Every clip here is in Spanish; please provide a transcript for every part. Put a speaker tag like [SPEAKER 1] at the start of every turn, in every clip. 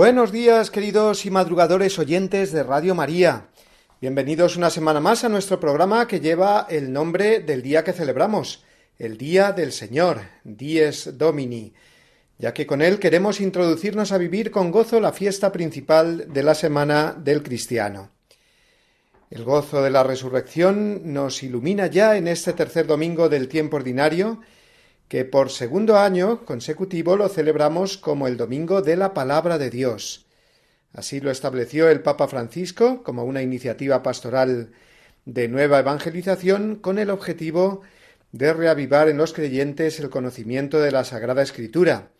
[SPEAKER 1] Buenos días, queridos y madrugadores oyentes de Radio María. Bienvenidos una semana más a nuestro programa que lleva el nombre del día que celebramos, el Día del Señor, Dies Domini, ya que con él queremos introducirnos a vivir con gozo la fiesta principal de la semana del cristiano. El gozo de la resurrección nos ilumina ya en este tercer domingo del tiempo ordinario, que por segundo año consecutivo lo celebramos como el Domingo de la Palabra de Dios. Así lo estableció el Papa Francisco como una iniciativa pastoral de nueva evangelización con el objetivo de reavivar en los creyentes el conocimiento de la Sagrada Escritura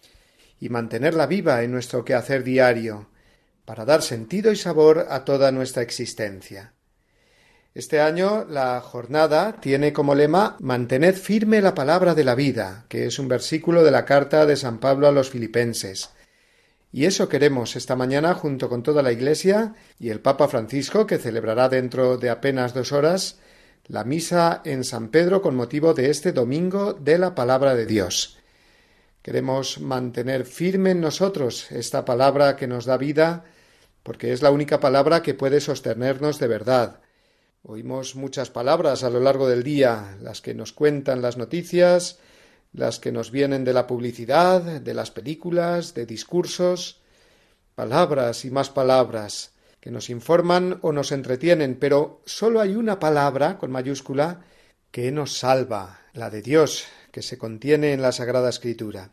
[SPEAKER 1] y mantenerla viva en nuestro quehacer diario, para dar sentido y sabor a toda nuestra existencia. Este año la jornada tiene como lema Mantened firme la palabra de la vida, que es un versículo de la carta de San Pablo a los filipenses. Y eso queremos esta mañana junto con toda la Iglesia y el Papa Francisco, que celebrará dentro de apenas dos horas la misa en San Pedro con motivo de este domingo de la palabra de Dios. Queremos mantener firme en nosotros esta palabra que nos da vida, porque es la única palabra que puede sostenernos de verdad, Oímos muchas palabras a lo largo del día, las que nos cuentan las noticias, las que nos vienen de la publicidad, de las películas, de discursos, palabras y más palabras que nos informan o nos entretienen, pero sólo hay una palabra con mayúscula que nos salva, la de Dios, que se contiene en la Sagrada Escritura.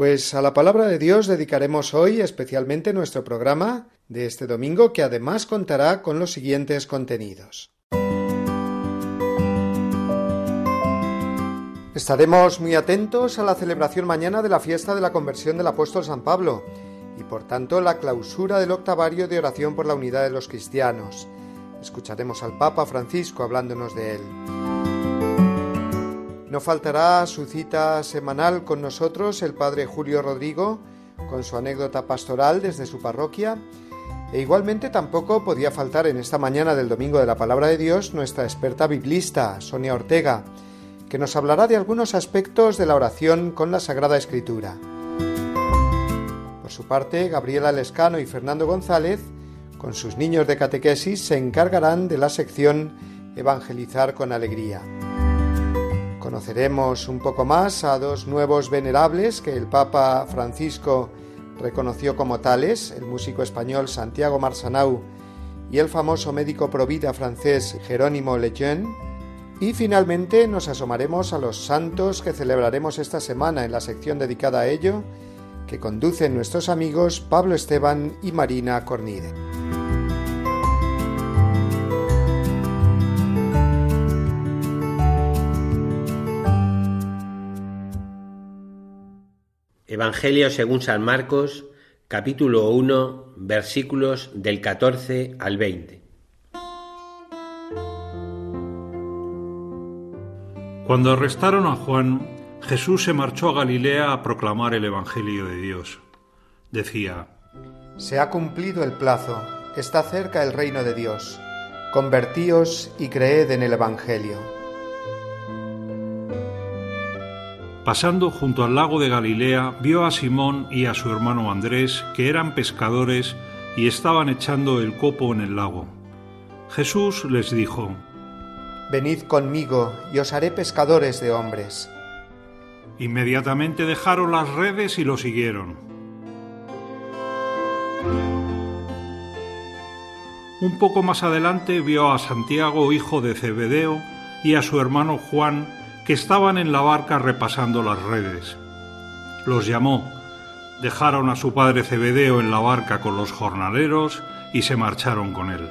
[SPEAKER 1] Pues a la palabra de Dios dedicaremos hoy especialmente nuestro programa de este domingo que además contará con los siguientes contenidos. Estaremos muy atentos a la celebración mañana de la fiesta de la conversión del apóstol San Pablo y por tanto la clausura del octavario de oración por la unidad de los cristianos. Escucharemos al Papa Francisco hablándonos de él. No faltará su cita semanal con nosotros el Padre Julio Rodrigo, con su anécdota pastoral desde su parroquia, e igualmente tampoco podía faltar en esta mañana del Domingo de la Palabra de Dios nuestra experta biblista, Sonia Ortega, que nos hablará de algunos aspectos de la oración con la Sagrada Escritura. Por su parte, Gabriela Lescano y Fernando González, con sus niños de catequesis, se encargarán de la sección Evangelizar con Alegría. Conoceremos un poco más a dos nuevos venerables que el Papa Francisco reconoció como tales, el músico español Santiago Marsanau y el famoso médico provida francés Jerónimo Lejeune. Y finalmente nos asomaremos a los santos que celebraremos esta semana en la sección dedicada a ello, que conducen nuestros amigos Pablo Esteban y Marina Cornide.
[SPEAKER 2] Evangelio según San Marcos, capítulo 1, versículos del 14 al 20.
[SPEAKER 3] Cuando arrestaron a Juan, Jesús se marchó a Galilea a proclamar el Evangelio de Dios. Decía,
[SPEAKER 1] Se ha cumplido el plazo, está cerca el reino de Dios. Convertíos y creed en el Evangelio.
[SPEAKER 3] Pasando junto al lago de Galilea, vio a Simón y a su hermano Andrés, que eran pescadores y estaban echando el copo en el lago. Jesús les dijo,
[SPEAKER 1] Venid conmigo y os haré pescadores de hombres.
[SPEAKER 3] Inmediatamente dejaron las redes y lo siguieron. Un poco más adelante vio a Santiago, hijo de Zebedeo, y a su hermano Juan, estaban en la barca repasando las redes. Los llamó, dejaron a su padre Zebedeo en la barca con los jornaleros y se marcharon con él.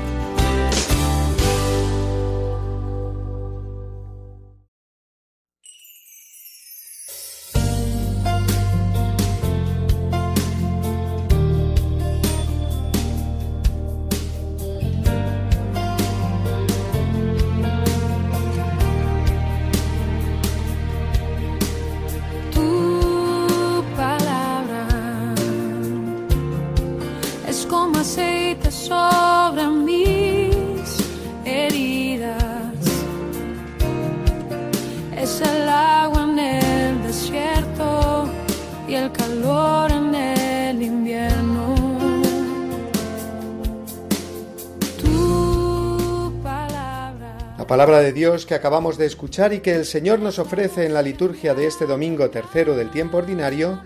[SPEAKER 1] Palabra de Dios que acabamos de escuchar y que el Señor nos ofrece en la liturgia de este domingo tercero del tiempo ordinario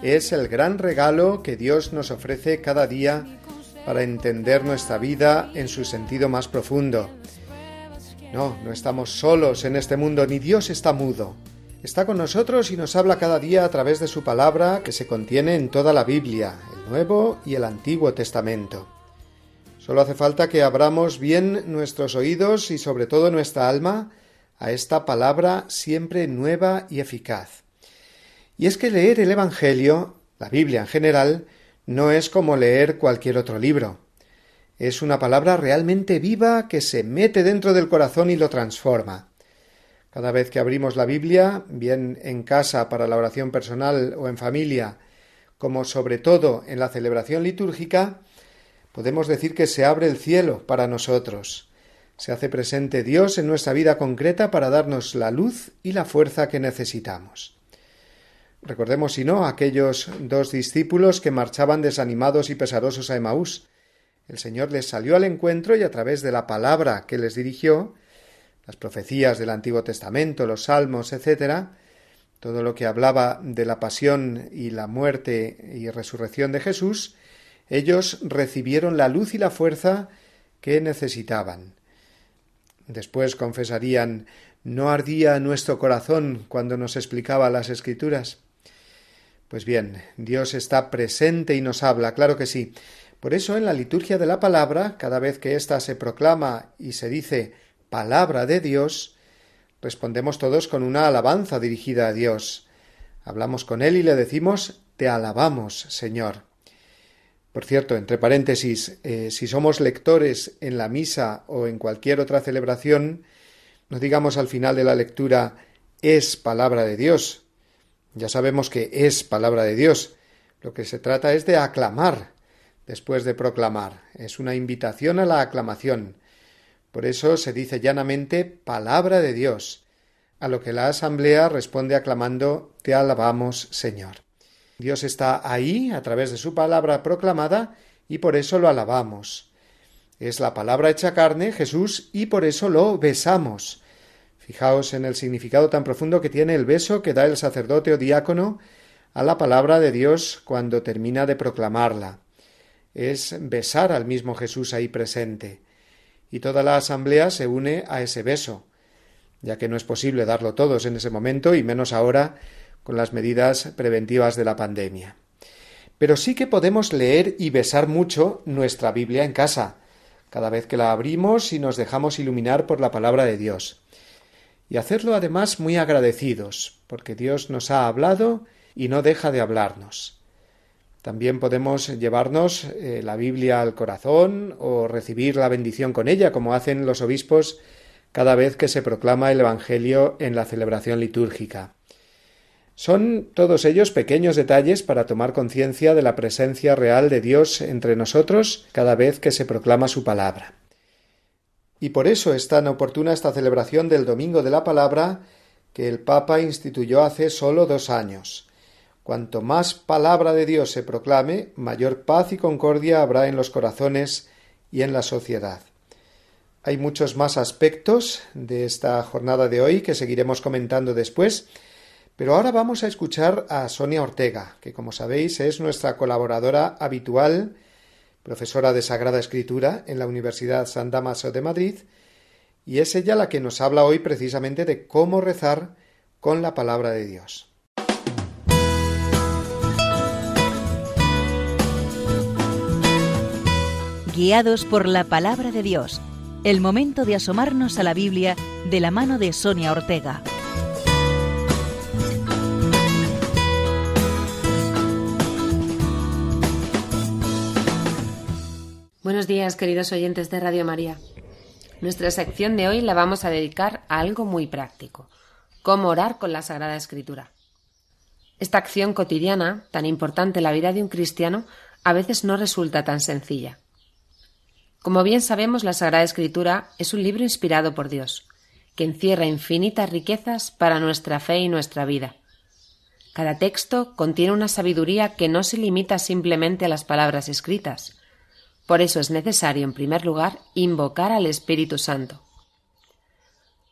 [SPEAKER 1] es el gran regalo que Dios nos ofrece cada día para entender nuestra vida en su sentido más profundo. No, no estamos solos en este mundo, ni Dios está mudo. Está con nosotros y nos habla cada día a través de su palabra que se contiene en toda la Biblia, el Nuevo y el Antiguo Testamento. Solo hace falta que abramos bien nuestros oídos y sobre todo nuestra alma a esta palabra siempre nueva y eficaz. Y es que leer el Evangelio, la Biblia en general, no es como leer cualquier otro libro. Es una palabra realmente viva que se mete dentro del corazón y lo transforma. Cada vez que abrimos la Biblia, bien en casa para la oración personal o en familia, como sobre todo en la celebración litúrgica, podemos decir que se abre el cielo para nosotros. Se hace presente Dios en nuestra vida concreta para darnos la luz y la fuerza que necesitamos. Recordemos, si no, aquellos dos discípulos que marchaban desanimados y pesarosos a Emaús. El Señor les salió al encuentro y a través de la palabra que les dirigió, las profecías del Antiguo Testamento, los salmos, etc., todo lo que hablaba de la pasión y la muerte y resurrección de Jesús, ellos recibieron la luz y la fuerza que necesitaban. Después confesarían ¿No ardía nuestro corazón cuando nos explicaba las escrituras? Pues bien, Dios está presente y nos habla, claro que sí. Por eso en la liturgia de la palabra, cada vez que ésta se proclama y se dice palabra de Dios, respondemos todos con una alabanza dirigida a Dios. Hablamos con Él y le decimos Te alabamos, Señor. Por cierto, entre paréntesis, eh, si somos lectores en la misa o en cualquier otra celebración, no digamos al final de la lectura es palabra de Dios. Ya sabemos que es palabra de Dios. Lo que se trata es de aclamar después de proclamar. Es una invitación a la aclamación. Por eso se dice llanamente palabra de Dios, a lo que la asamblea responde aclamando Te alabamos, Señor. Dios está ahí a través de su palabra proclamada y por eso lo alabamos. Es la palabra hecha carne, Jesús, y por eso lo besamos. Fijaos en el significado tan profundo que tiene el beso que da el sacerdote o diácono a la palabra de Dios cuando termina de proclamarla. Es besar al mismo Jesús ahí presente. Y toda la asamblea se une a ese beso, ya que no es posible darlo todos en ese momento y menos ahora con las medidas preventivas de la pandemia. Pero sí que podemos leer y besar mucho nuestra Biblia en casa, cada vez que la abrimos y nos dejamos iluminar por la palabra de Dios. Y hacerlo además muy agradecidos, porque Dios nos ha hablado y no deja de hablarnos. También podemos llevarnos eh, la Biblia al corazón o recibir la bendición con ella, como hacen los obispos cada vez que se proclama el Evangelio en la celebración litúrgica. Son todos ellos pequeños detalles para tomar conciencia de la presencia real de Dios entre nosotros cada vez que se proclama su palabra. Y por eso es tan oportuna esta celebración del Domingo de la Palabra que el Papa instituyó hace sólo dos años. Cuanto más palabra de Dios se proclame, mayor paz y concordia habrá en los corazones y en la sociedad. Hay muchos más aspectos de esta jornada de hoy que seguiremos comentando después, pero ahora vamos a escuchar a Sonia Ortega, que como sabéis es nuestra colaboradora habitual, profesora de Sagrada Escritura en la Universidad San Damaso de Madrid, y es ella la que nos habla hoy precisamente de cómo rezar con la palabra de Dios.
[SPEAKER 4] Guiados por la palabra de Dios, el momento de asomarnos a la Biblia de la mano de Sonia Ortega.
[SPEAKER 5] Buenos días, queridos oyentes de Radio María. Nuestra sección de hoy la vamos a dedicar a algo muy práctico, cómo orar con la Sagrada Escritura. Esta acción cotidiana, tan importante en la vida de un cristiano, a veces no resulta tan sencilla. Como bien sabemos, la Sagrada Escritura es un libro inspirado por Dios, que encierra infinitas riquezas para nuestra fe y nuestra vida. Cada texto contiene una sabiduría que no se limita simplemente a las palabras escritas, por eso es necesario, en primer lugar, invocar al Espíritu Santo.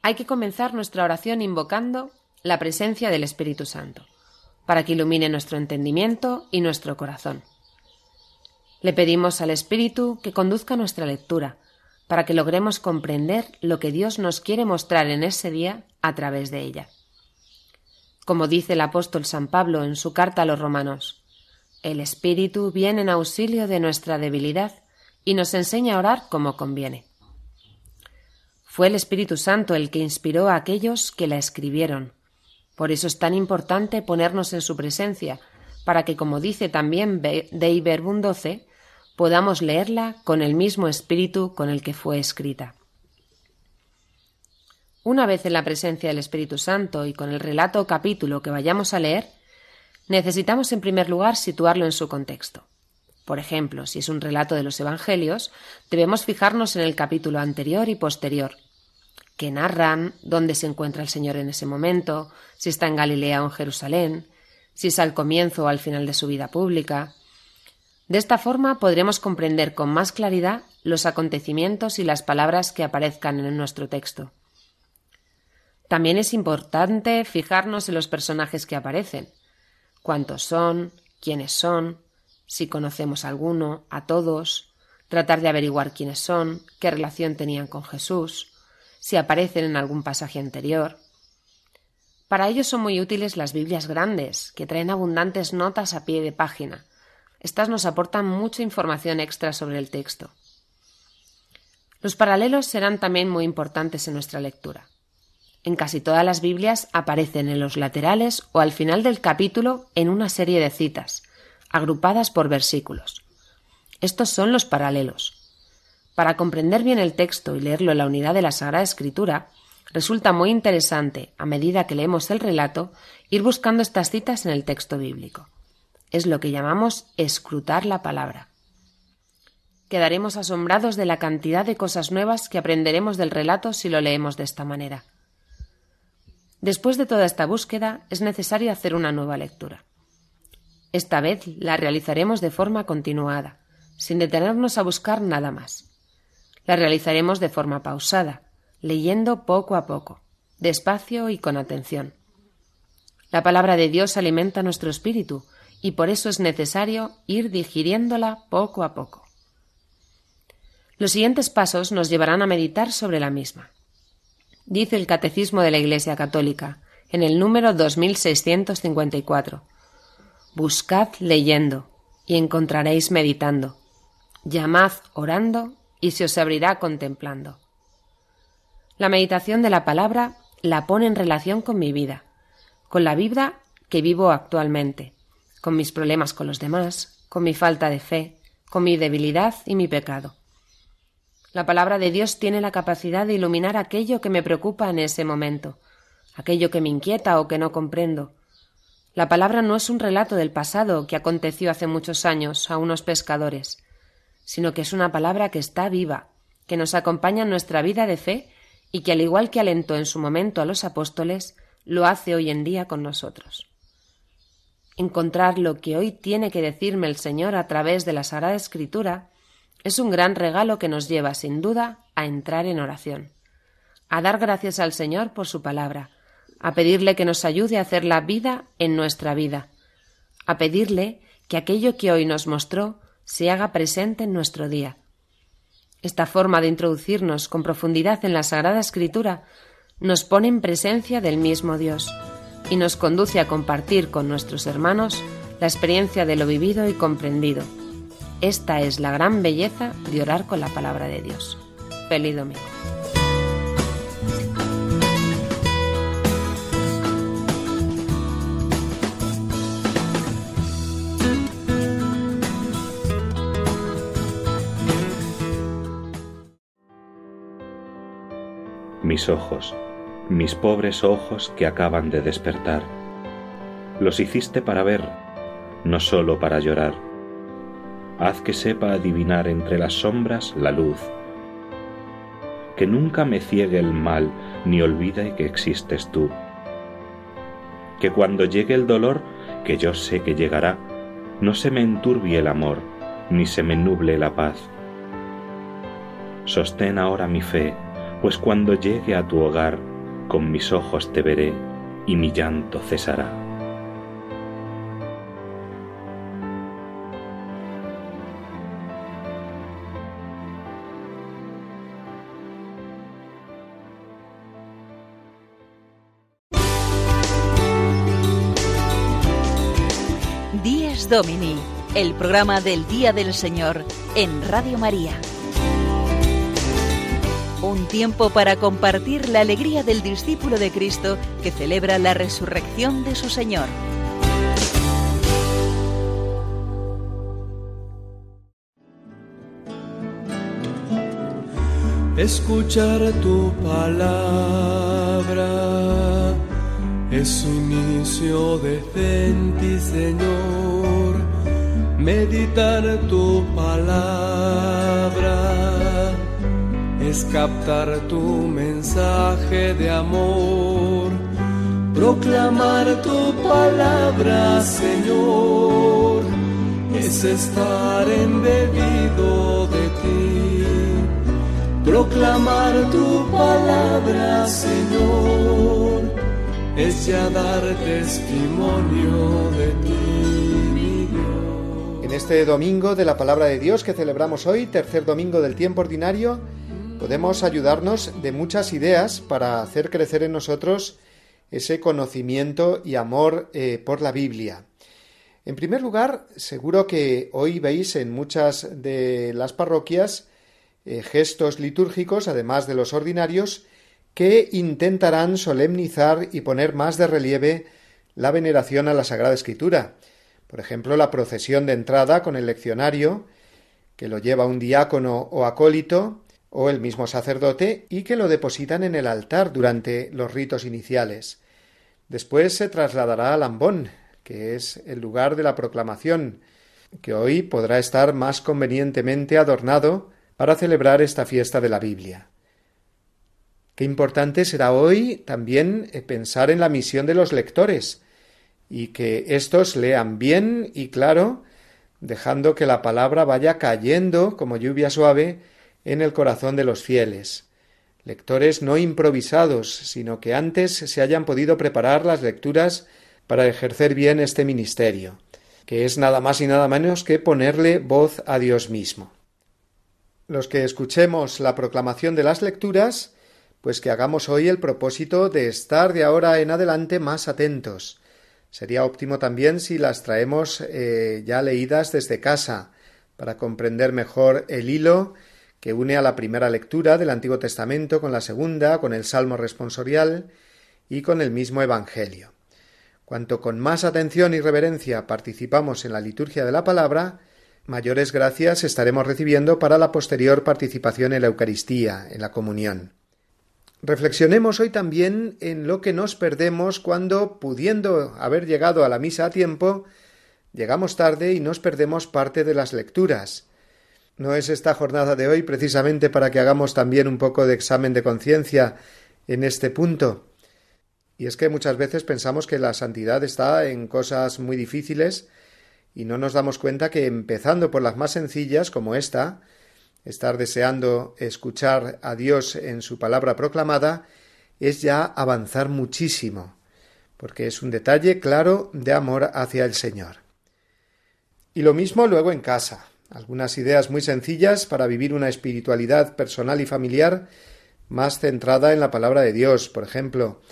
[SPEAKER 5] Hay que comenzar nuestra oración invocando la presencia del Espíritu Santo, para que ilumine nuestro entendimiento y nuestro corazón. Le pedimos al Espíritu que conduzca nuestra lectura, para que logremos comprender lo que Dios nos quiere mostrar en ese día a través de ella. Como dice el apóstol San Pablo en su carta a los romanos, el Espíritu viene en auxilio de nuestra debilidad y nos enseña a orar como conviene. Fue el Espíritu Santo el que inspiró a aquellos que la escribieron. Por eso es tan importante ponernos en su presencia, para que, como dice también Dei Verbum 12, podamos leerla con el mismo espíritu con el que fue escrita. Una vez en la presencia del Espíritu Santo y con el relato o capítulo que vayamos a leer, necesitamos en primer lugar situarlo en su contexto. Por ejemplo, si es un relato de los Evangelios, debemos fijarnos en el capítulo anterior y posterior, que narran dónde se encuentra el Señor en ese momento, si está en Galilea o en Jerusalén, si es al comienzo o al final de su vida pública. De esta forma podremos comprender con más claridad los acontecimientos y las palabras que aparezcan en nuestro texto. También es importante fijarnos en los personajes que aparecen, cuántos son, quiénes son, si conocemos a alguno, a todos, tratar de averiguar quiénes son, qué relación tenían con Jesús, si aparecen en algún pasaje anterior. Para ello son muy útiles las Biblias grandes, que traen abundantes notas a pie de página. Estas nos aportan mucha información extra sobre el texto. Los paralelos serán también muy importantes en nuestra lectura. En casi todas las Biblias aparecen en los laterales o al final del capítulo en una serie de citas, agrupadas por versículos. Estos son los paralelos. Para comprender bien el texto y leerlo en la unidad de la Sagrada Escritura, resulta muy interesante, a medida que leemos el relato, ir buscando estas citas en el texto bíblico. Es lo que llamamos escrutar la palabra. Quedaremos asombrados de la cantidad de cosas nuevas que aprenderemos del relato si lo leemos de esta manera. Después de toda esta búsqueda, es necesario hacer una nueva lectura. Esta vez la realizaremos de forma continuada, sin detenernos a buscar nada más. La realizaremos de forma pausada, leyendo poco a poco, despacio y con atención. La palabra de Dios alimenta nuestro espíritu y por eso es necesario ir digiriéndola poco a poco. Los siguientes pasos nos llevarán a meditar sobre la misma. Dice el Catecismo de la Iglesia Católica, en el número 2654, Buscad leyendo y encontraréis meditando. Llamad orando y se os abrirá contemplando. La meditación de la palabra la pone en relación con mi vida, con la vida que vivo actualmente, con mis problemas con los demás, con mi falta de fe, con mi debilidad y mi pecado. La palabra de Dios tiene la capacidad de iluminar aquello que me preocupa en ese momento, aquello que me inquieta o que no comprendo, la palabra no es un relato del pasado que aconteció hace muchos años a unos pescadores, sino que es una palabra que está viva, que nos acompaña en nuestra vida de fe y que al igual que alentó en su momento a los apóstoles, lo hace hoy en día con nosotros. Encontrar lo que hoy tiene que decirme el Señor a través de la Sagrada Escritura es un gran regalo que nos lleva, sin duda, a entrar en oración, a dar gracias al Señor por su palabra, a pedirle que nos ayude a hacer la vida en nuestra vida, a pedirle que aquello que hoy nos mostró se haga presente en nuestro día. Esta forma de introducirnos con profundidad en la Sagrada Escritura nos pone en presencia del mismo Dios y nos conduce a compartir con nuestros hermanos la experiencia de lo vivido y comprendido. Esta es la gran belleza de orar con la palabra de Dios. Feliz domingo.
[SPEAKER 6] Mis ojos, mis pobres ojos que acaban de despertar, los hiciste para ver, no sólo para llorar. Haz que sepa adivinar entre las sombras la luz, que nunca me ciegue el mal ni olvide que existes tú. Que cuando llegue el dolor, que yo sé que llegará, no se me enturbie el amor, ni se me nuble la paz. Sostén ahora mi fe, pues cuando llegue a tu hogar, con mis ojos te veré y mi llanto cesará.
[SPEAKER 4] Domini, el programa del Día del Señor en Radio María. Un tiempo para compartir la alegría del discípulo de Cristo que celebra la resurrección de su Señor.
[SPEAKER 7] Escuchar tu palabra es inicio de ti, Señor. Meditar tu palabra es captar tu mensaje de amor, proclamar tu palabra, Señor, es estar embebido de ti, proclamar tu palabra, Señor, es ya dar testimonio de ti.
[SPEAKER 1] En este domingo de la palabra de Dios que celebramos hoy, tercer domingo del tiempo ordinario, podemos ayudarnos de muchas ideas para hacer crecer en nosotros ese conocimiento y amor eh, por la Biblia. En primer lugar, seguro que hoy veis en muchas de las parroquias eh, gestos litúrgicos, además de los ordinarios, que intentarán solemnizar y poner más de relieve la veneración a la Sagrada Escritura. Por ejemplo, la procesión de entrada con el leccionario, que lo lleva un diácono o acólito, o el mismo sacerdote, y que lo depositan en el altar durante los ritos iniciales. Después se trasladará al ambón, que es el lugar de la proclamación, que hoy podrá estar más convenientemente adornado para celebrar esta fiesta de la Biblia. Qué importante será hoy también eh, pensar en la misión de los lectores y que éstos lean bien y claro, dejando que la palabra vaya cayendo como lluvia suave en el corazón de los fieles. Lectores no improvisados, sino que antes se hayan podido preparar las lecturas para ejercer bien este ministerio, que es nada más y nada menos que ponerle voz a Dios mismo. Los que escuchemos la proclamación de las lecturas, pues que hagamos hoy el propósito de estar de ahora en adelante más atentos. Sería óptimo también si las traemos eh, ya leídas desde casa, para comprender mejor el hilo que une a la primera lectura del Antiguo Testamento con la segunda, con el Salmo responsorial y con el mismo Evangelio. Cuanto con más atención y reverencia participamos en la liturgia de la palabra, mayores gracias estaremos recibiendo para la posterior participación en la Eucaristía, en la comunión. Reflexionemos hoy también en lo que nos perdemos cuando, pudiendo haber llegado a la misa a tiempo, llegamos tarde y nos perdemos parte de las lecturas. ¿No es esta jornada de hoy precisamente para que hagamos también un poco de examen de conciencia en este punto? Y es que muchas veces pensamos que la santidad está en cosas muy difíciles y no nos damos cuenta que empezando por las más sencillas como esta, estar deseando escuchar a Dios en su palabra proclamada, es ya avanzar muchísimo, porque es un detalle claro de amor hacia el Señor. Y lo mismo luego en casa. Algunas ideas muy sencillas para vivir una espiritualidad personal y familiar más centrada en la palabra de Dios, por ejemplo,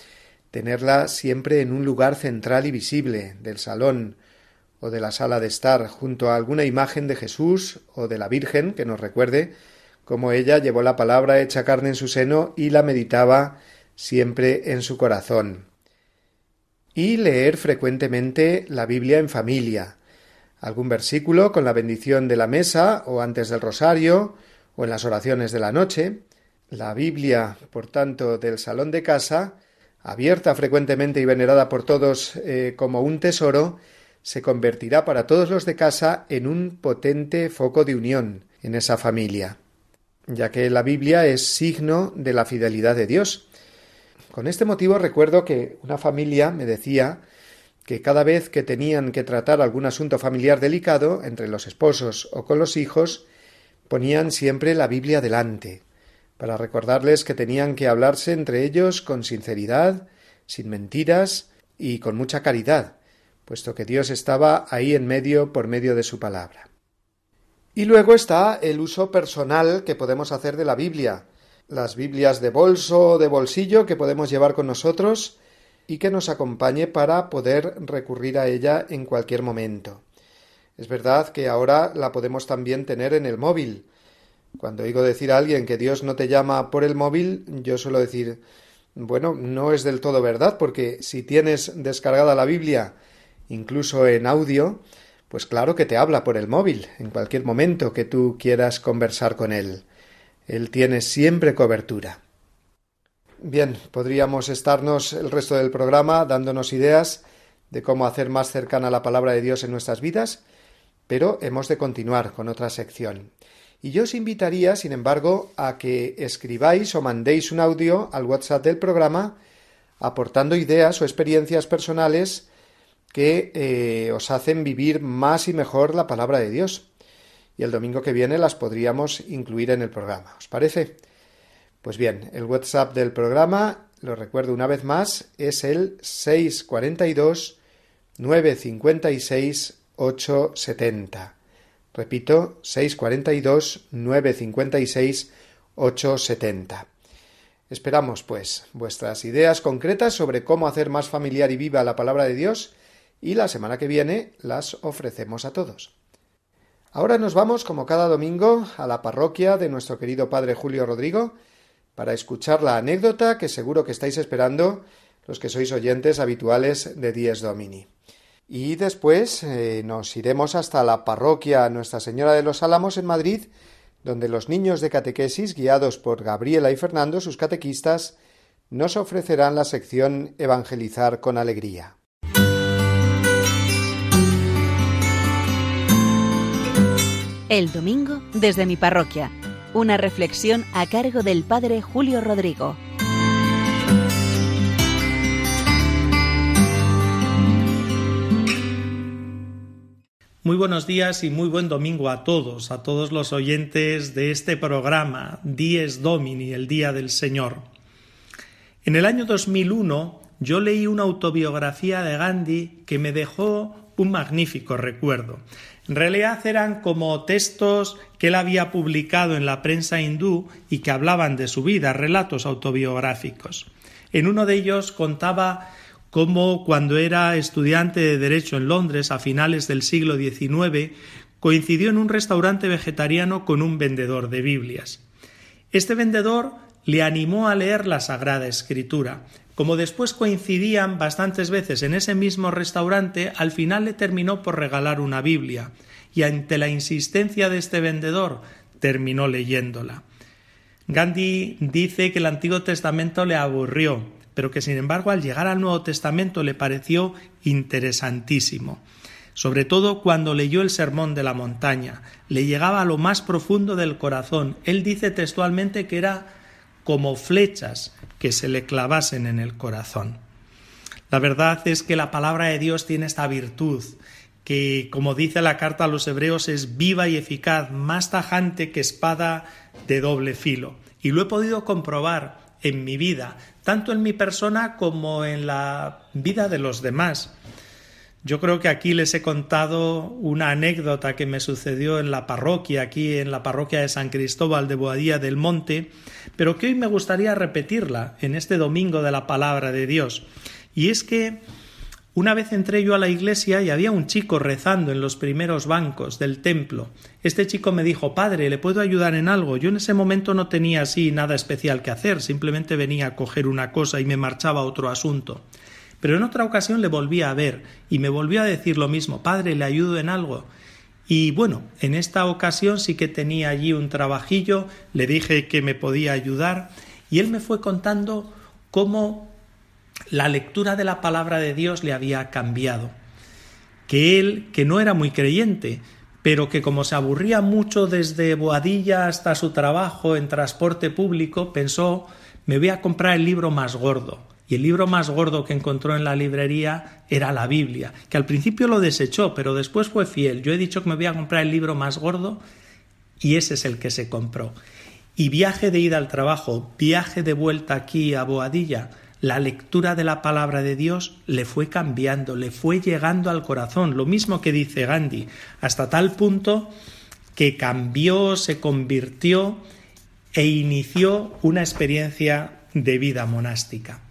[SPEAKER 1] tenerla siempre en un lugar central y visible del salón o de la sala de estar, junto a alguna imagen de Jesús o de la Virgen que nos recuerde cómo ella llevó la palabra hecha carne en su seno y la meditaba siempre en su corazón. Y leer frecuentemente la Biblia en familia, algún versículo con la bendición de la mesa o antes del rosario o en las oraciones de la noche, la Biblia, por tanto, del salón de casa, abierta frecuentemente y venerada por todos eh, como un tesoro, se convertirá para todos los de casa en un potente foco de unión en esa familia, ya que la Biblia es signo de la fidelidad de Dios. Con este motivo recuerdo que una familia me decía que cada vez que tenían que tratar algún asunto familiar delicado entre los esposos o con los hijos, ponían siempre la Biblia delante, para recordarles que tenían que hablarse entre ellos con sinceridad, sin mentiras y con mucha caridad, puesto que Dios estaba ahí en medio por medio de su palabra. Y luego está el uso personal que podemos hacer de la Biblia, las Biblias de bolso o de bolsillo que podemos llevar con nosotros, y que nos acompañe para poder recurrir a ella en cualquier momento. Es verdad que ahora la podemos también tener en el móvil. Cuando oigo decir a alguien que Dios no te llama por el móvil, yo suelo decir bueno, no es del todo verdad, porque si tienes descargada la Biblia, incluso en audio, pues claro que te habla por el móvil, en cualquier momento que tú quieras conversar con él. Él tiene siempre cobertura. Bien, podríamos estarnos el resto del programa dándonos ideas de cómo hacer más cercana la palabra de Dios en nuestras vidas, pero hemos de continuar con otra sección. Y yo os invitaría, sin embargo, a que escribáis o mandéis un audio al WhatsApp del programa aportando ideas o experiencias personales que eh, os hacen vivir más y mejor la palabra de Dios. Y el domingo que viene las podríamos incluir en el programa. ¿Os parece? Pues bien, el WhatsApp del programa, lo recuerdo una vez más, es el 642 956 870. Repito, 642 956 870. Esperamos, pues, vuestras ideas concretas sobre cómo hacer más familiar y viva la palabra de Dios y la semana que viene las ofrecemos a todos. Ahora nos vamos, como cada domingo, a la parroquia de nuestro querido Padre Julio Rodrigo, para escuchar la anécdota que seguro que estáis esperando los que sois oyentes habituales de Dies Domini. Y después eh, nos iremos hasta la parroquia Nuestra Señora de los Álamos en Madrid, donde los niños de catequesis, guiados por Gabriela y Fernando, sus catequistas, nos ofrecerán la sección Evangelizar con Alegría.
[SPEAKER 4] El domingo desde mi parroquia una reflexión a cargo del Padre Julio Rodrigo.
[SPEAKER 8] Muy buenos días y muy buen domingo a todos, a todos los oyentes de este programa Dies Domini, el Día del Señor. En el año 2001 yo leí una autobiografía de Gandhi que me dejó un magnífico recuerdo. En realidad eran como textos que él había publicado en la prensa hindú y que hablaban de su vida, relatos autobiográficos. En uno de ellos contaba cómo cuando era estudiante de Derecho en Londres a finales del siglo XIX coincidió en un restaurante vegetariano con un vendedor de Biblias. Este vendedor le animó a leer la Sagrada Escritura, como después coincidían bastantes veces en ese mismo restaurante, al final le terminó por regalar una Biblia, y ante la insistencia de este vendedor terminó leyéndola. Gandhi dice que el Antiguo Testamento le aburrió, pero que sin embargo al llegar al Nuevo Testamento le pareció interesantísimo. Sobre todo cuando leyó el Sermón de la Montaña, le llegaba a lo más profundo del corazón. Él dice textualmente que era como flechas que se le clavasen en el corazón. La verdad es que la palabra de Dios tiene esta virtud, que, como dice la carta a los hebreos, es viva y eficaz, más tajante que espada de doble filo. Y lo he podido comprobar en mi vida, tanto en mi persona como en la vida de los demás. Yo creo que aquí les he contado una anécdota que me sucedió en la parroquia, aquí en la parroquia de San Cristóbal de Boadía del Monte, pero que hoy me gustaría repetirla en este domingo de la palabra de Dios. Y es que una vez entré yo a la iglesia y había un chico rezando en los primeros bancos del templo. Este chico me dijo Padre, ¿le puedo ayudar en algo? Yo en ese momento no tenía así nada especial que hacer, simplemente venía a coger una cosa y me marchaba a otro asunto. Pero en otra ocasión le volví a ver y me volvió a decir lo mismo, Padre, ¿le ayudo en algo? Y bueno, en esta ocasión sí que tenía allí un trabajillo, le dije que me podía ayudar y él me fue contando cómo la lectura de la palabra de Dios le había cambiado. Que él, que no era muy creyente, pero que como se aburría mucho desde Boadilla hasta su trabajo en transporte público, pensó me voy a comprar el libro más gordo y el libro más gordo que encontró en la librería era la Biblia, que al principio lo desechó, pero después fue fiel. Yo he dicho que me voy a comprar el libro más gordo y ese es el que se compró. Y viaje de ida al trabajo, viaje de vuelta aquí a Boadilla, la lectura de la palabra de Dios le fue cambiando, le fue llegando al corazón, lo mismo que dice Gandhi, hasta tal punto que cambió, se convirtió e inició una experiencia de vida monástica.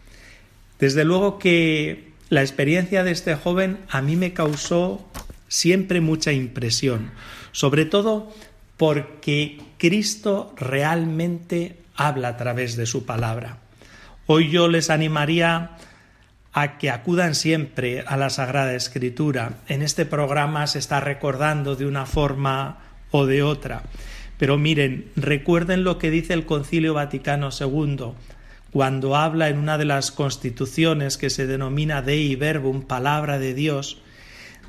[SPEAKER 8] Desde luego que la experiencia de este joven a mí me causó siempre mucha impresión, sobre todo porque Cristo realmente habla a través de su palabra. Hoy yo les animaría a que acudan siempre a la Sagrada Escritura. En este programa se está recordando de una forma o de otra. Pero miren, recuerden lo que dice el Concilio Vaticano II cuando habla en una de las constituciones que se denomina Dei Verbum, palabra de Dios,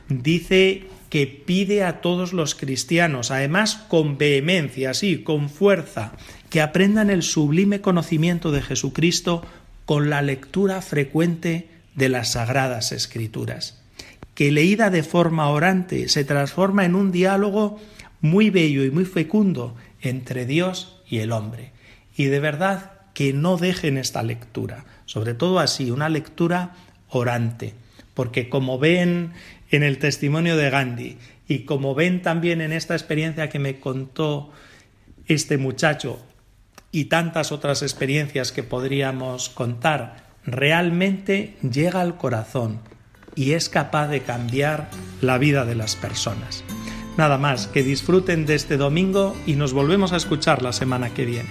[SPEAKER 8] dice que pide a todos los cristianos, además con vehemencia, sí, con fuerza, que aprendan el sublime conocimiento de Jesucristo con la lectura frecuente de las sagradas escrituras, que leída de forma orante se transforma en un diálogo muy bello y muy fecundo entre Dios y el hombre. Y de verdad que no dejen esta lectura, sobre todo así, una lectura orante, porque como ven en el testimonio de Gandhi y como ven también en esta experiencia que me contó este muchacho y tantas otras experiencias que podríamos contar, realmente llega al corazón y es capaz de cambiar la vida de las personas. Nada más, que disfruten de este domingo y nos volvemos a escuchar la semana que viene.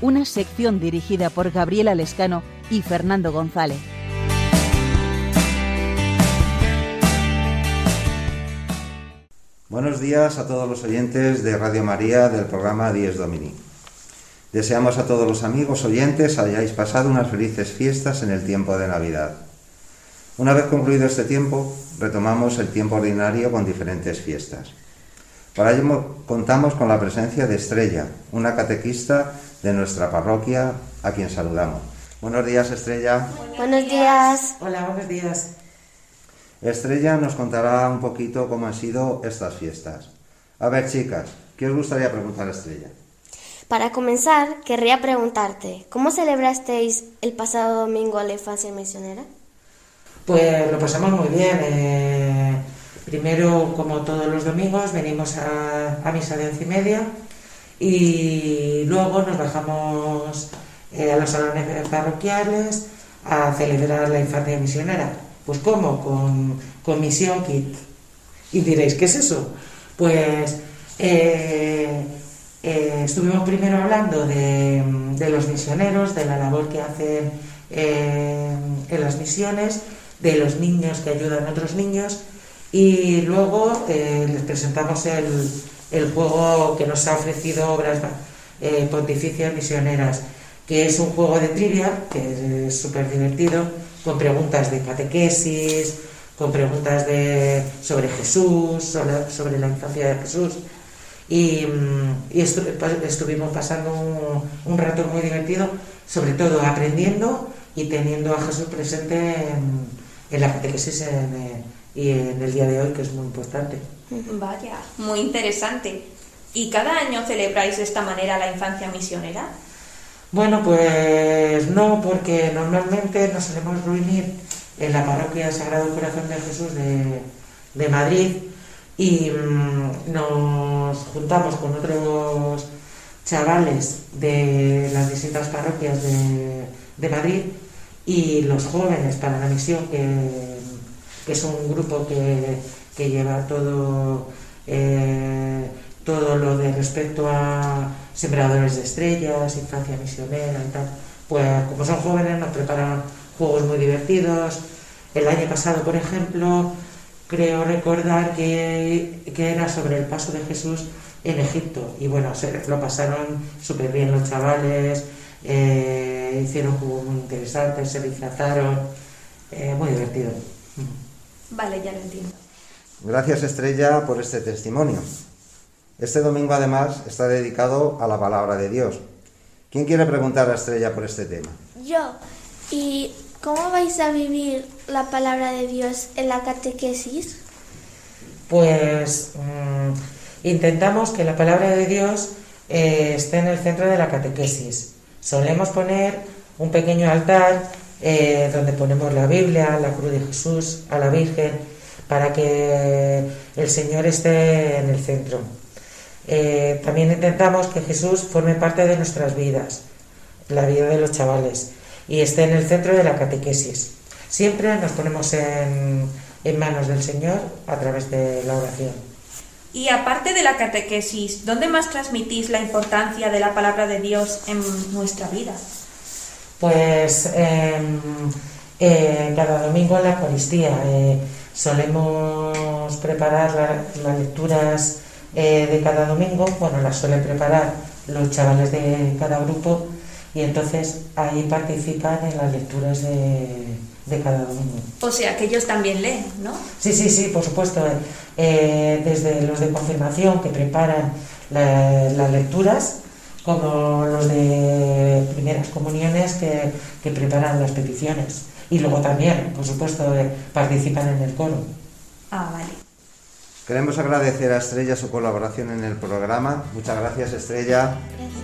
[SPEAKER 4] una sección dirigida por Gabriela Lescano y Fernando González.
[SPEAKER 9] Buenos días a todos los oyentes de Radio María del programa Dies Domini. Deseamos a todos los amigos oyentes hayáis pasado unas felices fiestas en el tiempo de Navidad. Una vez concluido este tiempo, retomamos el tiempo ordinario con diferentes fiestas. Para ello contamos con la presencia de Estrella, una catequista de nuestra parroquia, a quien saludamos. Buenos días, Estrella.
[SPEAKER 10] Buenos días.
[SPEAKER 11] Hola, buenos días.
[SPEAKER 9] Estrella nos contará un poquito cómo han sido estas fiestas. A ver, chicas, ¿qué os gustaría preguntar a Estrella?
[SPEAKER 10] Para comenzar, querría preguntarte, ¿cómo celebrasteis el pasado domingo la infancia misionera?
[SPEAKER 11] Pues lo pasamos muy bien. Eh, primero, como todos los domingos, venimos a, a misa de once y media y luego nos bajamos eh, a los salones parroquiales a celebrar la infancia misionera. Pues ¿cómo? Con, con Misión Kit. Y diréis, ¿qué es eso? Pues eh, eh, estuvimos primero hablando de, de, los misioneros, de la labor que hacen en las misiones, de los niños que ayudan a otros niños Y luego les presentamos el, el, juego que nos ha ofrecido Obras eh, Pontificias Misioneras, que es un juego de trivia, que es súper divertido, con preguntas de catequesis, con preguntas de, sobre Jesús, sobre, la infancia de Jesús. Y, mm, y estuvimos pasando un, rato muy divertido, sobre todo aprendiendo y teniendo a Jesús presente en, la catequesis en, y en el día de hoy, que es muy importante.
[SPEAKER 12] Vaya, muy interesante. ¿Y cada año celebráis de esta manera la infancia misionera?
[SPEAKER 11] Bueno, pues no, porque normalmente nos solemos reunir en la parroquia Sagrado Corazón de Jesús de, Madrid y mm, nos juntamos con otros chavales de las distintas parroquias de, de Madrid y los jóvenes para la misión que que es un grupo que, lleva todo, eh, todo lo de respecto a sembradores de estrellas, infancia misionera y tal. Pues como son jóvenes nos preparan juegos muy divertidos. El año pasado, por ejemplo, creo recordar que, era sobre el paso de Jesús en Egipto. Y bueno, se lo pasaron súper bien los chavales, eh, hicieron juegos muy interesantes, se disfrazaron, eh, muy divertido.
[SPEAKER 12] Vale, ya lo entiendo.
[SPEAKER 9] Gracias Estrella por este testimonio. Este domingo además está dedicado a la palabra de Dios. ¿Quién quiere preguntar a Estrella por este tema?
[SPEAKER 10] Yo. ¿Y cómo vais a vivir la palabra de Dios en la catequesis?
[SPEAKER 11] Pues mm, intentamos que la palabra de Dios eh, esté en el centro de la catequesis. Solemos poner un pequeño altar eh, donde ponemos la Biblia, la cruz de Jesús, a la Virgen, para que el Señor esté en el centro. Eh, también intentamos que Jesús forme parte de nuestras vidas, la vida de los chavales, y esté en el centro de la catequesis. Siempre nos ponemos en, en manos del Señor a través de la oración.
[SPEAKER 12] Y aparte de la catequesis, ¿dónde más transmitís la importancia de la palabra de Dios en nuestra vida?
[SPEAKER 11] Pues em, eh, cada domingo en la Eucaristía eh, solemos preparar las lecturas eh, de cada domingo, bueno, las suelen preparar los chavales de cada grupo y entonces ahí participan en las lecturas de, cada domingo.
[SPEAKER 12] O sea, que ellos también leen, ¿no?
[SPEAKER 11] Sí, sí, sí, por supuesto. desde los de confirmación que preparan las lecturas como los de primeras comuniones que, preparan las peticiones. Y luego también, por supuesto, eh, participan en el coro.
[SPEAKER 12] Ah, vale.
[SPEAKER 9] Queremos agradecer a Estrella su colaboración en el programa. Muchas gracias, Estrella.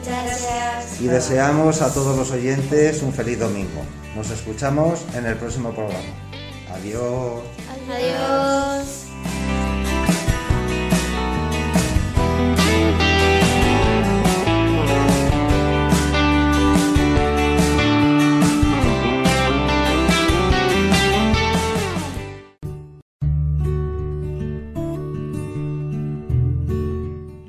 [SPEAKER 12] Gracias.
[SPEAKER 9] Y deseamos a todos los oyentes un feliz domingo. Nos escuchamos en el próximo programa. Adiós.
[SPEAKER 10] Adiós.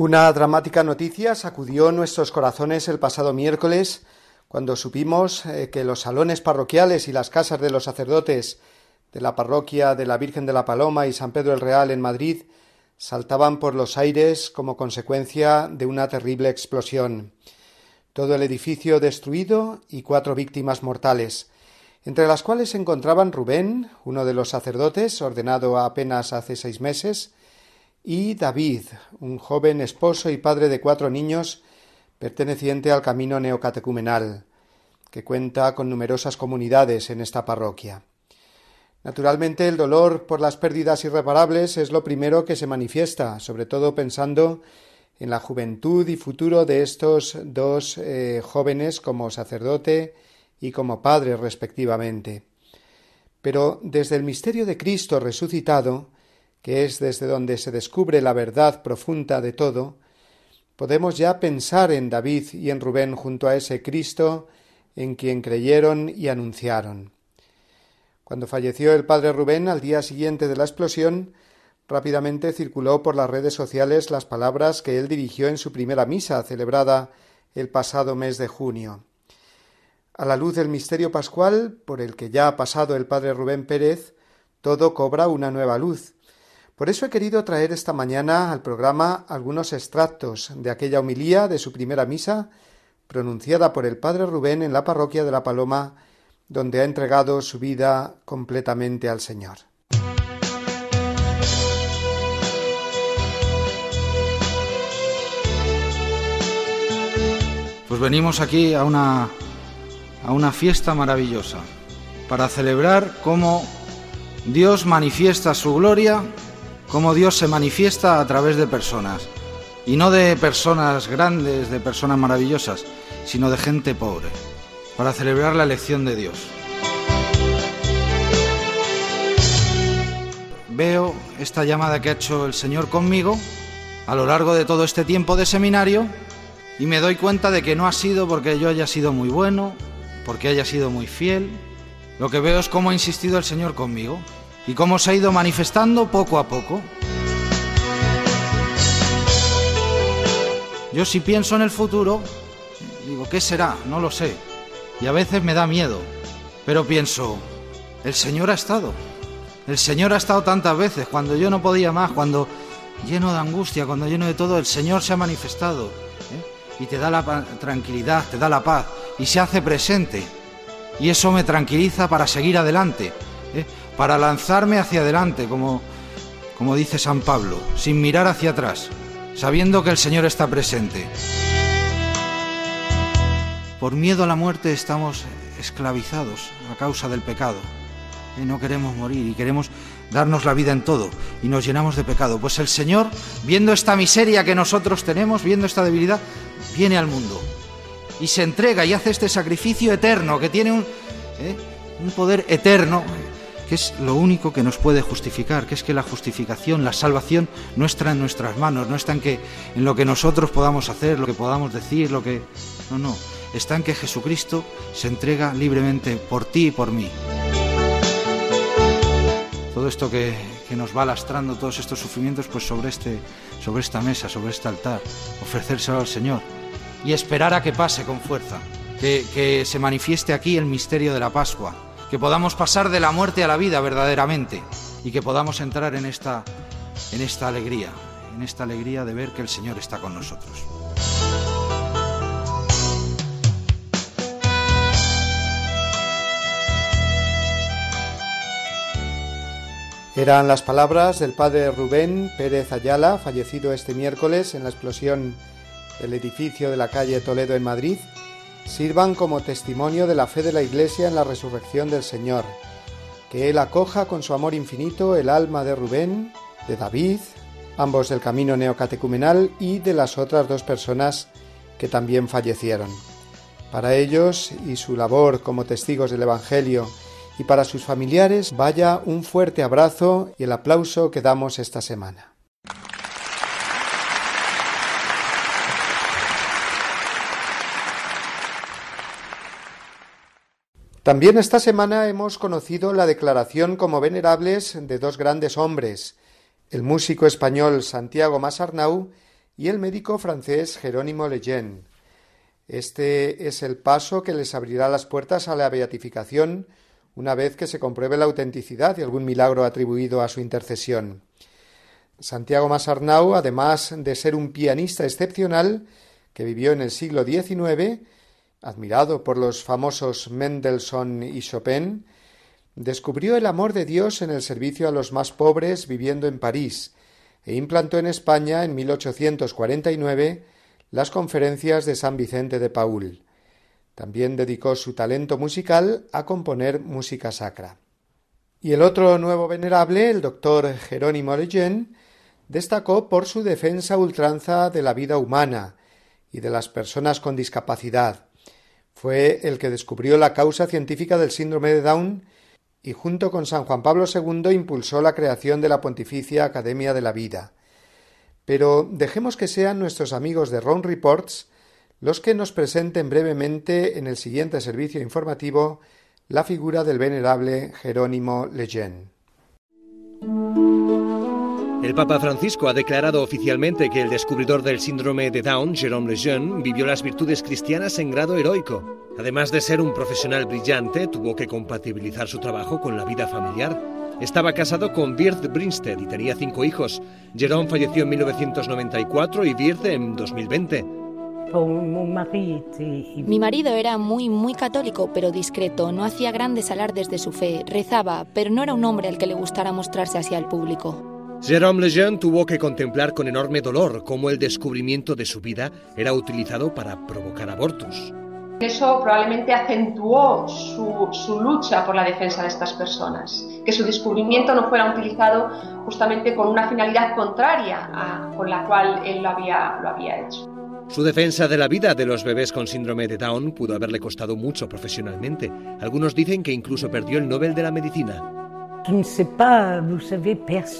[SPEAKER 1] Una dramática noticia sacudió nuestros corazones el pasado miércoles cuando supimos eh, que los salones parroquiales y las casas de los sacerdotes de la parroquia de la Virgen de la Paloma y San Pedro el Real en Madrid saltaban por los aires como consecuencia de una terrible explosión. Todo el edificio destruido y cuatro víctimas mortales, entre las cuales se encontraban Rubén, uno de los sacerdotes, ordenado apenas hace seis meses, y David, un joven esposo y padre de cuatro niños perteneciente al camino neocatecumenal, que cuenta con numerosas comunidades en esta parroquia. Naturalmente el dolor por las pérdidas irreparables es lo primero que se manifiesta, sobre todo pensando en la juventud y futuro de estos dos eh, jóvenes como sacerdote y como padre respectivamente. Pero desde el misterio de Cristo resucitado, que es desde donde se descubre la verdad profunda de todo, podemos ya pensar en David y en Rubén junto a ese Cristo en quien creyeron y anunciaron. Cuando falleció el padre Rubén al día siguiente de la explosión, rápidamente circuló por las redes sociales las palabras que él dirigió en su primera misa celebrada el pasado mes de junio. A la luz del misterio pascual, por el que ya ha pasado el padre Rubén Pérez, todo cobra una nueva luz. Por eso he querido traer esta mañana al programa algunos extractos de aquella homilía de su primera misa, pronunciada por el padre Rubén en la parroquia de la Paloma, donde ha entregado su vida completamente al Señor.
[SPEAKER 13] Pues venimos aquí a una, a una fiesta maravillosa para celebrar cómo Dios manifiesta su gloria, cómo Dios se manifiesta a través de personas. Y no de personas grandes, de personas maravillosas, sino de gente pobre, para celebrar la elección de Dios. Veo esta llamada que ha hecho el Señor conmigo a lo largo de todo este tiempo de seminario y me doy cuenta de que no ha sido porque yo haya sido muy bueno, porque haya sido muy fiel. Lo que veo es cómo ha insistido el Señor conmigo y cómo se ha ido manifestando poco a poco. Yo si pienso en el futuro, digo, ¿qué será? No lo sé. Y a veces me da miedo. Pero pienso, el Señor ha estado. El Señor ha estado tantas veces, cuando yo no podía más, cuando lleno de angustia, cuando lleno de todo, el Señor se ha manifestado. ¿eh? Y te da la tranquilidad, te da la paz, y se hace presente. Y eso me tranquiliza para seguir adelante, ¿eh? Para lanzarme hacia adelante, como, como dice San Pablo, sin mirar hacia atrás, sabiendo que el Señor está presente. Por miedo a la muerte estamos esclavizados a causa del pecado. Y no queremos morir y queremos darnos la vida en todo y nos llenamos de pecado. Pues el Señor, viendo esta miseria que nosotros tenemos, viendo esta debilidad, viene al mundo y se entrega y hace este sacrificio eterno que tiene un, ¿eh? un poder eterno que es lo único que nos puede justificar, que es que la justificación, la salvación no está en nuestras manos, no está en que en lo que nosotros podamos hacer, lo que podamos decir, lo que no, no, está en que Jesucristo se entrega libremente por ti y por mí. Todo esto que, que nos va lastrando, todos estos sufrimientos, pues sobre, este, sobre esta mesa, sobre este altar, ofrecérselo al Señor y esperar a que pase con fuerza, que, que se manifieste aquí el misterio de la Pascua, que podamos pasar de la muerte a la vida verdaderamente y que podamos entrar en esta, en esta alegría, en esta alegría de ver que el Señor está con nosotros.
[SPEAKER 1] Eran las palabras del padre Rubén Pérez Ayala, fallecido este miércoles en la explosión del edificio de la calle Toledo en Madrid, sirvan como testimonio de la fe de la Iglesia en la resurrección del Señor. Que Él acoja con su amor infinito el alma de Rubén, de David, ambos del camino neocatecumenal y de las otras dos personas que también fallecieron. Para ellos y su labor como testigos del Evangelio y para sus familiares vaya un fuerte abrazo y el aplauso que damos esta semana. También esta semana hemos conocido la declaración como venerables de dos grandes hombres, el músico español Santiago Masarnau y el médico francés Jerónimo Lejeune. Este es el paso que les abrirá las puertas a la beatificación una vez que se compruebe la autenticidad de algún milagro atribuido a su intercesión. Santiago Masarnau, además de ser un pianista excepcional que vivió en el siglo XIX, admirado por los famosos Mendelssohn y Chopin, descubrió el amor de Dios en el servicio a los más pobres viviendo en París e implantó en España en 1849 las conferencias de San Vicente de Paul. También dedicó su talento musical a componer música sacra. Y el otro nuevo venerable, el doctor Jerónimo Lejeune, destacó por su defensa ultranza de la vida humana y de las personas con discapacidad, fue el que descubrió la causa científica del síndrome de Down y junto con San Juan Pablo II impulsó la creación de la Pontificia Academia de la Vida. Pero dejemos que sean nuestros amigos de Ron Reports los que nos presenten brevemente en el siguiente servicio informativo la figura del venerable Jerónimo Lejeune.
[SPEAKER 14] El Papa Francisco ha declarado oficialmente que el descubridor del síndrome de Down, Jérôme Lejeune, vivió las virtudes cristianas en grado heroico. Además de ser un profesional brillante, tuvo que compatibilizar su trabajo con la vida familiar. Estaba casado con Birth Brinstead y tenía cinco hijos. Jérôme falleció en 1994 y Birth en 2020.
[SPEAKER 15] Mi marido era muy, muy católico, pero discreto. No hacía grandes alardes de su fe. Rezaba, pero no era un hombre al que le gustara mostrarse así al público.
[SPEAKER 14] Jérôme Lejeune tuvo que contemplar con enorme dolor cómo el descubrimiento de su vida era utilizado para provocar abortos.
[SPEAKER 16] Eso probablemente acentuó su, su, lucha por la defensa de estas personas, que su descubrimiento no fuera utilizado justamente con una finalidad contraria a, con la cual él lo había, lo había hecho.
[SPEAKER 14] Su defensa de la vida de los bebés con síndrome de Down pudo haberle costado mucho profesionalmente. Algunos dicen que incluso perdió el Nobel de la Medicina.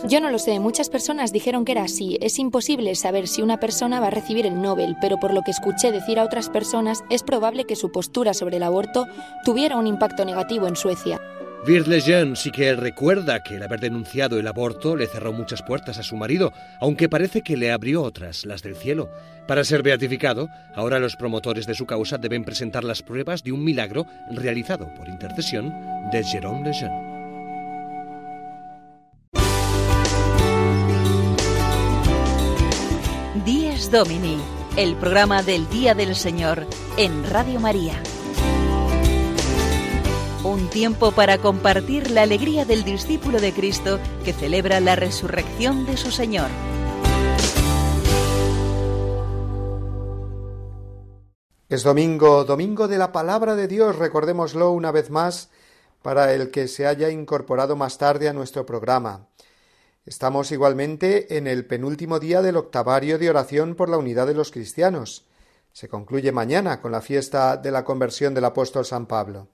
[SPEAKER 15] Yo no lo sé, muchas personas dijeron que era así. Es imposible saber si una persona va a recibir el Nobel, pero por lo que escuché decir a otras personas, es probable que su postura sobre el aborto tuviera un impacto negativo en Suecia.
[SPEAKER 14] Virt Lejeune sí que recuerda que el haber denunciado el aborto le cerró muchas puertas a su marido, aunque parece que le abrió otras, las del cielo. Para ser beatificado, ahora los promotores de su causa deben presentar las pruebas de un milagro realizado por intercesión de Jérôme Lejeune.
[SPEAKER 4] Dies Domini, el programa del Día del Señor en Radio María. Un tiempo para compartir la alegría del discípulo de Cristo que celebra la resurrección de su Señor.
[SPEAKER 1] Es domingo, domingo de la palabra de Dios, recordémoslo una vez más para el que se haya incorporado más tarde a nuestro programa. Estamos igualmente en el penúltimo día del octavario de oración por la unidad de los cristianos. Se concluye mañana con la fiesta de la conversión del apóstol San Pablo.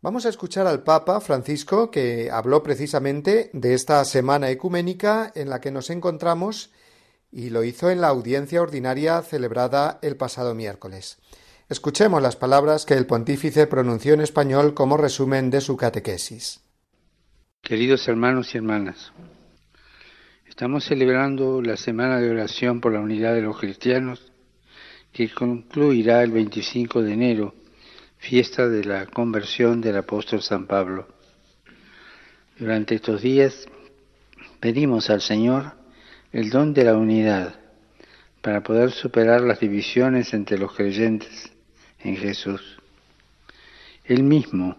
[SPEAKER 1] Vamos a escuchar al Papa Francisco que habló precisamente de esta semana ecuménica en la que nos encontramos y lo hizo en la audiencia ordinaria celebrada el pasado miércoles. Escuchemos las palabras que el pontífice pronunció en español como resumen de su catequesis.
[SPEAKER 17] Queridos hermanos y hermanas, Estamos celebrando la Semana de Oración por la Unidad de los Cristianos, que concluirá el 25 de enero, fiesta de la conversión del apóstol San Pablo. Durante estos días pedimos al Señor el don de la unidad para poder superar las divisiones entre los creyentes en Jesús. Él mismo,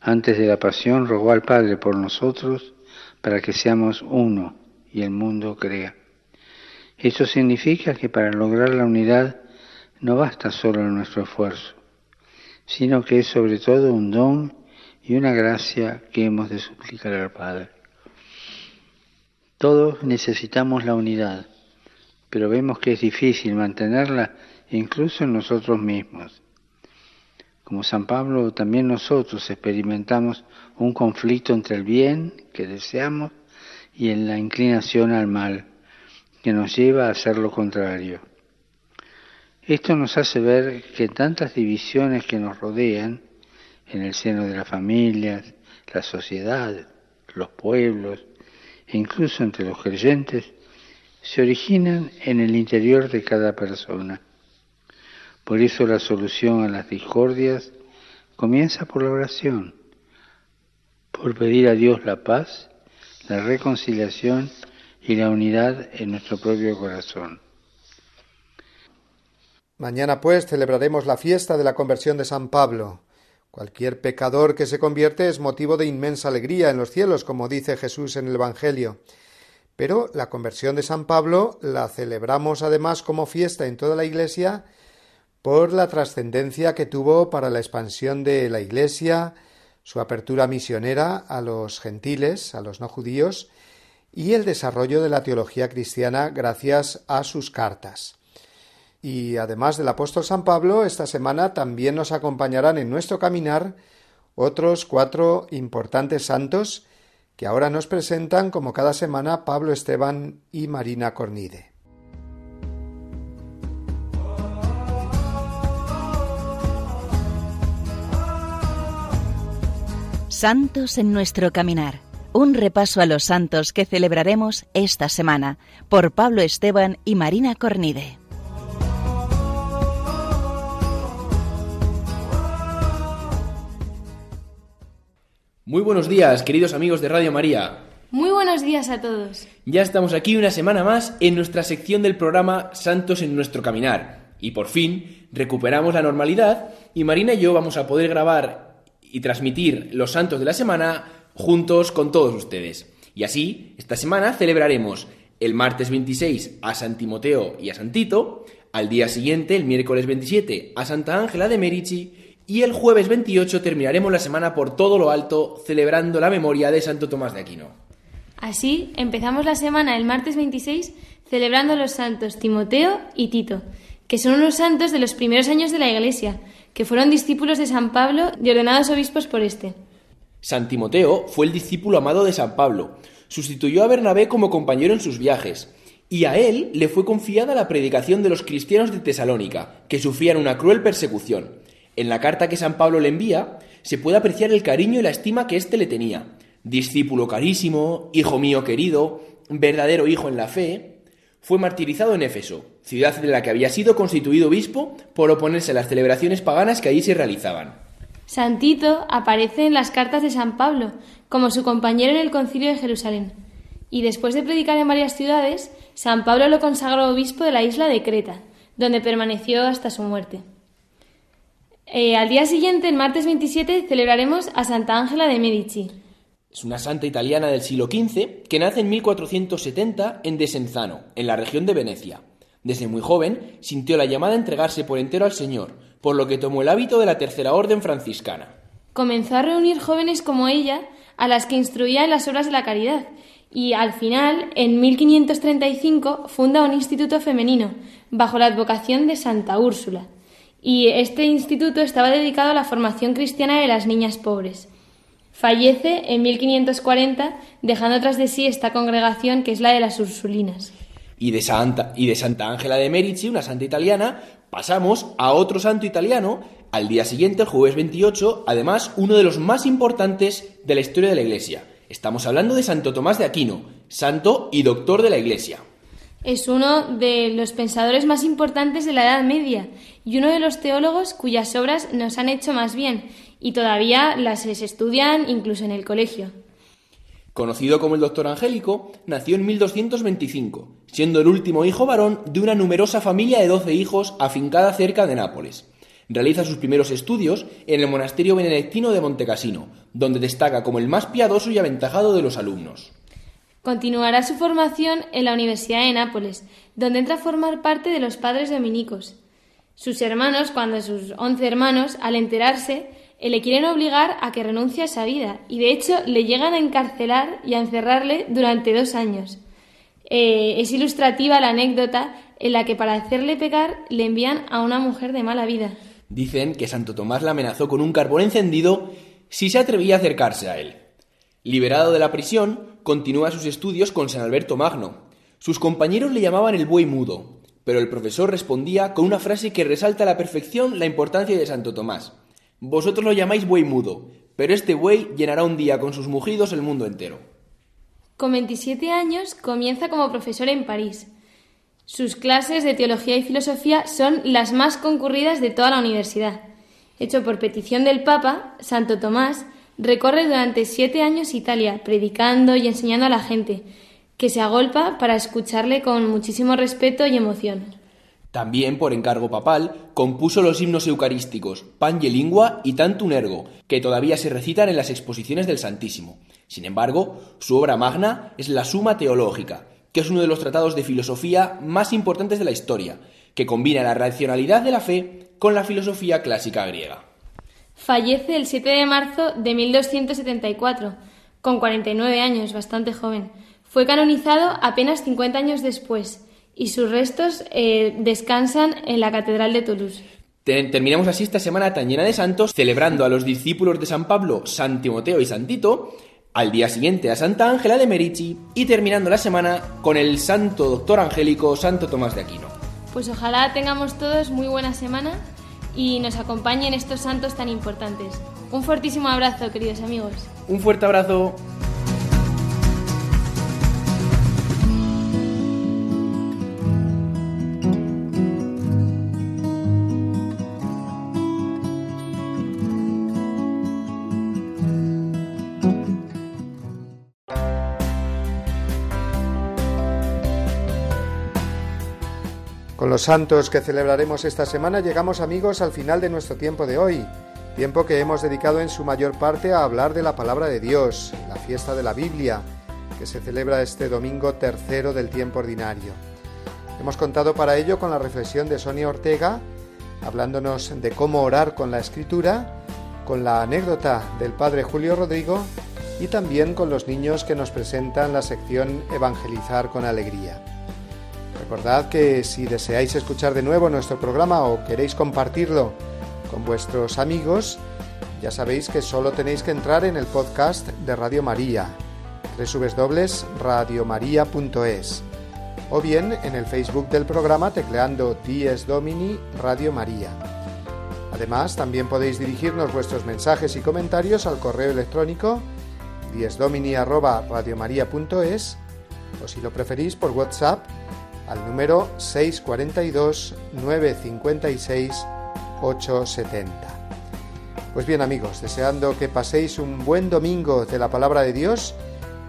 [SPEAKER 17] antes de la pasión, rogó al Padre por nosotros para que seamos uno y el mundo crea. Eso significa que para lograr la unidad no basta solo nuestro esfuerzo, sino que es sobre todo un don y una gracia que hemos de suplicar al Padre. Todos necesitamos la unidad, pero vemos que es difícil mantenerla incluso en nosotros mismos. Como San Pablo, también nosotros experimentamos un conflicto entre el bien que deseamos y en la inclinación al mal, que nos lleva a hacer lo contrario. Esto nos hace ver que tantas divisiones que nos rodean, en el seno de las familias, la sociedad, los pueblos, e incluso entre los creyentes, se originan en el interior de cada persona. Por eso la solución a las discordias comienza por la oración, por pedir a Dios la paz la reconciliación y la unidad en nuestro propio corazón.
[SPEAKER 1] Mañana pues celebraremos la fiesta de la conversión de San Pablo. Cualquier pecador que se convierte es motivo de inmensa alegría en los cielos, como dice Jesús en el Evangelio. Pero la conversión de San Pablo la celebramos además como fiesta en toda la Iglesia por la trascendencia que tuvo para la expansión de la Iglesia, su apertura misionera a los gentiles, a los no judíos, y el desarrollo de la teología cristiana gracias a sus cartas. Y además del apóstol San Pablo, esta semana también nos acompañarán en nuestro caminar otros cuatro importantes santos que ahora nos presentan como cada semana Pablo Esteban y Marina Cornide.
[SPEAKER 4] Santos en nuestro caminar. Un repaso a los santos que celebraremos esta semana por Pablo Esteban y Marina Cornide.
[SPEAKER 18] Muy buenos días, queridos amigos de Radio María.
[SPEAKER 19] Muy buenos días a todos.
[SPEAKER 18] Ya estamos aquí una semana más en nuestra sección del programa Santos en nuestro caminar. Y por fin recuperamos la normalidad y Marina y yo vamos a poder grabar y transmitir los santos de la semana juntos con todos ustedes. Y así, esta semana celebraremos el martes 26 a San Timoteo y a Santito, al día siguiente, el miércoles 27, a Santa Ángela de Merici y el jueves 28 terminaremos la semana por todo lo alto celebrando la memoria de Santo Tomás de Aquino.
[SPEAKER 19] Así, empezamos la semana el martes 26 celebrando los santos Timoteo y Tito, que son unos santos de los primeros años de la Iglesia, que fueron discípulos de San Pablo y ordenados obispos por este.
[SPEAKER 18] San Timoteo fue el discípulo amado de San Pablo, sustituyó a Bernabé como compañero en sus viajes, y a él le fue confiada la predicación de los cristianos de Tesalónica, que sufrían una cruel persecución. En la carta que San Pablo le envía, se puede apreciar el cariño y la estima que éste le tenía. Discípulo carísimo, hijo mío querido, verdadero hijo en la fe, fue martirizado en Éfeso, ciudad de la que había sido constituido obispo por oponerse a las celebraciones paganas que allí se realizaban.
[SPEAKER 19] Santito aparece en las cartas de San Pablo como su compañero en el concilio de Jerusalén. Y después de predicar en varias ciudades, San Pablo lo consagró obispo de la isla de Creta, donde permaneció hasta su muerte. Eh, al día siguiente, el martes 27, celebraremos a Santa Ángela de Medici.
[SPEAKER 18] Es una santa italiana del siglo XV que nace en 1470 en Desenzano, en la región de Venecia. Desde muy joven sintió la llamada a entregarse por entero al Señor, por lo que tomó el hábito de la tercera orden franciscana.
[SPEAKER 19] Comenzó a reunir jóvenes como ella, a las que instruía en las obras de la caridad, y al final, en 1535, funda un instituto femenino, bajo la advocación de Santa Úrsula. Y este instituto estaba dedicado a la formación cristiana de las niñas pobres. Fallece en 1540, dejando tras de sí esta congregación que es la de las Ursulinas.
[SPEAKER 18] Y de Santa, y de Santa Ángela de Merici, una santa italiana, pasamos a otro santo italiano, al día siguiente, el jueves 28, además uno de los más importantes de la historia de la Iglesia. Estamos hablando de Santo Tomás de Aquino, santo y doctor de la Iglesia.
[SPEAKER 19] Es uno de los pensadores más importantes de la Edad Media y uno de los teólogos cuyas obras nos han hecho más bien y todavía las estudian incluso en el colegio.
[SPEAKER 18] Conocido como el Doctor Angélico, nació en 1225, siendo el último hijo varón de una numerosa familia de doce hijos afincada cerca de Nápoles. Realiza sus primeros estudios en el monasterio benedictino de Montecassino, donde destaca como el más piadoso y aventajado de los alumnos.
[SPEAKER 19] Continuará su formación en la Universidad de Nápoles, donde entra a formar parte de los padres dominicos. Sus hermanos, cuando sus once hermanos, al enterarse, le quieren obligar a que renuncie a esa vida y de hecho le llegan a encarcelar y a encerrarle durante dos años. Eh, es ilustrativa la anécdota en la que para hacerle pecar le envían a una mujer de mala vida.
[SPEAKER 18] Dicen que Santo Tomás la amenazó con un carbón encendido si se atrevía a acercarse a él. Liberado de la prisión, continúa sus estudios con San Alberto Magno. Sus compañeros le llamaban el buey mudo, pero el profesor respondía con una frase que resalta a la perfección la importancia de Santo Tomás. Vosotros lo llamáis buey mudo, pero este buey llenará un día con sus mugidos el mundo entero.
[SPEAKER 19] Con 27 años comienza como profesor en París. Sus clases de teología y filosofía son las más concurridas de toda la universidad. Hecho por petición del Papa, Santo Tomás recorre durante siete años Italia, predicando y enseñando a la gente, que se agolpa para escucharle con muchísimo respeto y emoción.
[SPEAKER 18] También, por encargo papal, compuso los himnos eucarísticos Pan y Lingua y Tantum Ergo, que todavía se recitan en las exposiciones del Santísimo. Sin embargo, su obra magna es la Suma Teológica, que es uno de los tratados de filosofía más importantes de la historia, que combina la racionalidad de la fe con la filosofía clásica griega.
[SPEAKER 19] Fallece el 7 de marzo de 1274, con 49 años, bastante joven. Fue canonizado apenas 50 años después y sus restos eh, descansan en la Catedral de Toulouse.
[SPEAKER 18] Terminamos así esta semana tan llena de santos, celebrando a los discípulos de San Pablo, San Timoteo y San Tito, al día siguiente a Santa Ángela de Merici y terminando la semana con el santo doctor angélico Santo Tomás de Aquino.
[SPEAKER 19] Pues ojalá tengamos todos muy buena semana y nos acompañen estos santos tan importantes. Un fortísimo abrazo, queridos amigos.
[SPEAKER 18] Un fuerte abrazo.
[SPEAKER 1] Los santos que celebraremos esta semana llegamos amigos al final de nuestro tiempo de hoy, tiempo que hemos dedicado en su mayor parte a hablar de la palabra de Dios, la fiesta de la Biblia, que se celebra este domingo tercero del tiempo ordinario. Hemos contado para ello con la reflexión de Sonia Ortega, hablándonos de cómo orar con la escritura, con la anécdota del padre Julio Rodrigo y también con los niños que nos presentan la sección Evangelizar con Alegría. Recordad que si deseáis escuchar de nuevo nuestro programa o queréis compartirlo con vuestros amigos, ya sabéis que solo tenéis que entrar en el podcast de Radio María, www.radiomaria.es, o bien en el Facebook del programa tecleando Dies Domini Radio María. Además, también podéis dirigirnos vuestros mensajes y comentarios al correo electrónico diesdomini@radiomaria.es o si lo preferís por WhatsApp al número 642 956 870. Pues bien amigos, deseando que paséis un buen domingo de la palabra de Dios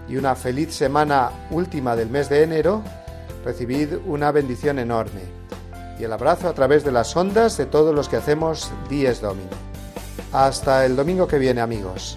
[SPEAKER 1] y una feliz semana última del mes de enero, recibid una bendición enorme y el abrazo a través de las ondas de todos los que hacemos Dies Domini. Hasta el domingo que viene amigos.